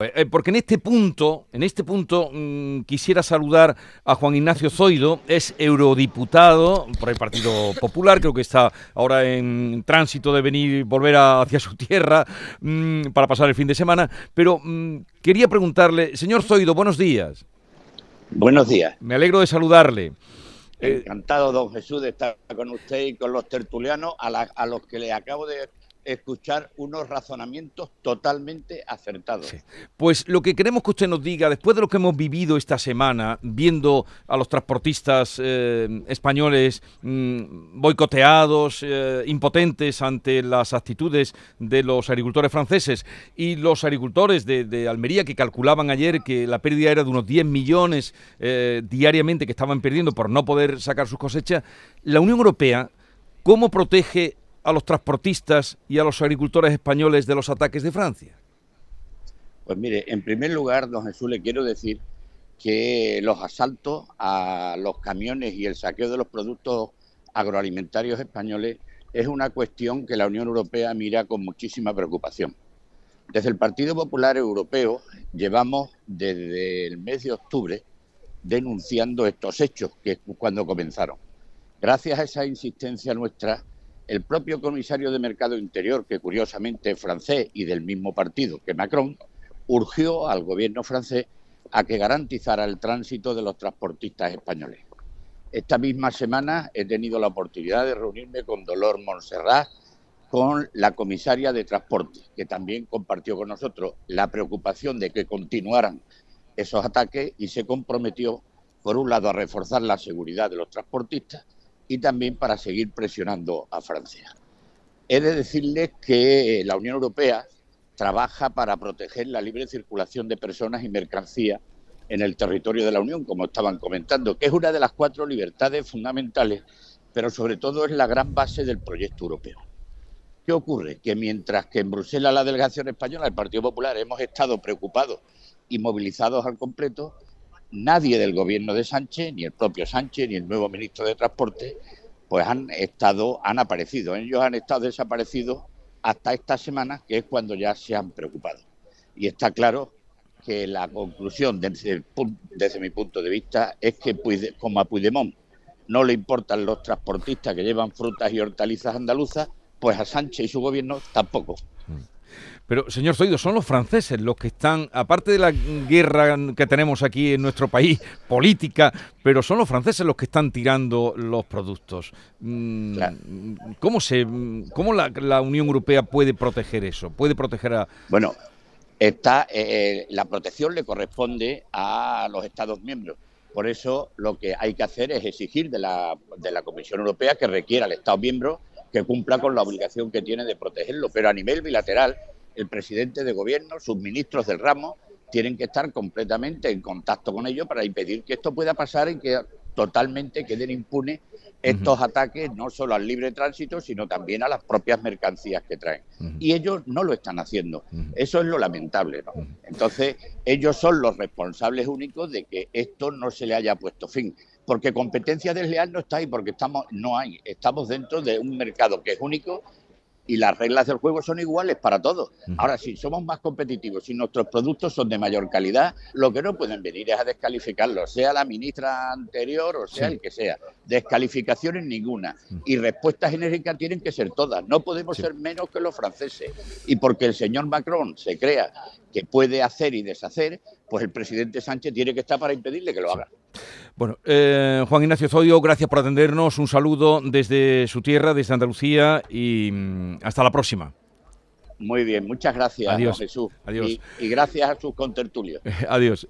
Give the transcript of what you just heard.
Eh, porque en este punto, en este punto mm, quisiera saludar a Juan Ignacio Zoido, es eurodiputado por el Partido Popular, creo que está ahora en tránsito de venir, volver hacia su tierra mm, para pasar el fin de semana, pero mm, quería preguntarle, señor Zoido, buenos días. Buenos días. Me alegro de saludarle. Encantado, don Jesús, de estar con usted y con los tertulianos, a, a los que le acabo de escuchar unos razonamientos totalmente acertados. Pues lo que queremos que usted nos diga, después de lo que hemos vivido esta semana, viendo a los transportistas eh, españoles mm, boicoteados, eh, impotentes ante las actitudes de los agricultores franceses y los agricultores de, Almería que calculaban ayer que la pérdida era de unos 10 millones eh, diariamente que estaban perdiendo por no poder sacar sus cosechas, la Unión Europea, ¿cómo protege a los transportistas y a los agricultores españoles de los ataques de Francia? Pues mire, en primer lugar, don Jesús, le quiero decir que los asaltos a los camiones y el saqueo de los productos agroalimentarios españoles es una cuestión que la Unión Europea mira con muchísima preocupación. Desde el Partido Popular Europeo llevamos desde el mes de octubre denunciando estos hechos, que es cuando comenzaron. Gracias a esa insistencia nuestra, el propio comisario de Mercado Interior, que curiosamente es francés y del mismo partido que Macron, urgió al gobierno francés a que garantizara el tránsito de los transportistas españoles. Esta misma semana he tenido la oportunidad de reunirme con Dolor Montserrat, con la comisaria de transporte, que también compartió con nosotros la preocupación de que continuaran esos ataques y se comprometió, por un lado, a reforzar la seguridad de los transportistas y también para seguir presionando a Francia. He de decirles que la Unión Europea trabaja para proteger la libre circulación de personas y mercancías en el territorio de la Unión, como estaban comentando, que es una de las cuatro libertades fundamentales, pero sobre todo es la gran base del proyecto europeo. ¿Qué ocurre? Que mientras que en Bruselas la delegación española, el Partido Popular, hemos estado preocupados y movilizados al completo, nadie del gobierno de Sánchez, ni el propio Sánchez, ni el nuevo ministro de Transporte, pues han estado, han aparecido. Ellos han estado desaparecidos hasta esta semana, que es cuando ya se han preocupado. Y está claro que la conclusión, desde, mi punto de vista, es que como a Puigdemont no le importan los transportistas que llevan frutas y hortalizas andaluzas, pues a Sánchez y su gobierno tampoco. Pero, señor Zoido, son los franceses los que están, aparte de la guerra que tenemos aquí en nuestro país, política, pero son los franceses los que están tirando los productos. Mm, ¿Cómo, se, cómo la, Unión Europea puede proteger eso? ¿Puede proteger a...? Bueno, está, eh, la protección le corresponde a los Estados miembros. Por eso lo que hay que hacer es exigir de la, de la Comisión Europea que requiera al Estado miembro que cumpla con la obligación que tiene de protegerlo. Pero a nivel bilateral, el presidente de gobierno, sus ministros del ramo, tienen que estar completamente en contacto con ellos para impedir que esto pueda pasar y que totalmente queden impunes estos ataques no solo al libre tránsito, sino también a las propias mercancías que traen. Y ellos no lo están haciendo. Eso es lo lamentable. ¿no? Entonces, ellos son los responsables únicos de que esto no se le haya puesto fin. Porque competencia desleal no está ahí, porque estamos, no hay. Estamos dentro de un mercado que es único y las reglas del juego son iguales para todos. Ahora, si somos más competitivos, si nuestros productos son de mayor calidad, lo que no pueden venir es a descalificarlos, sea la ministra anterior o sea el que sea. Descalificaciones ninguna. Y respuestas enérgicas tienen que ser todas. No podemos ser menos que los franceses. Y porque el señor Macron se crea que puede hacer y deshacer, pues el presidente Sánchez tiene que estar para impedirle que lo haga. Bueno, eh, Juan Ignacio Zodio, gracias por atendernos. Un saludo desde su tierra, desde Andalucía y mm, hasta la próxima. Muy bien, muchas gracias, Adiós. Jesús. Adiós. Y, y gracias a sus contertulios. Adiós.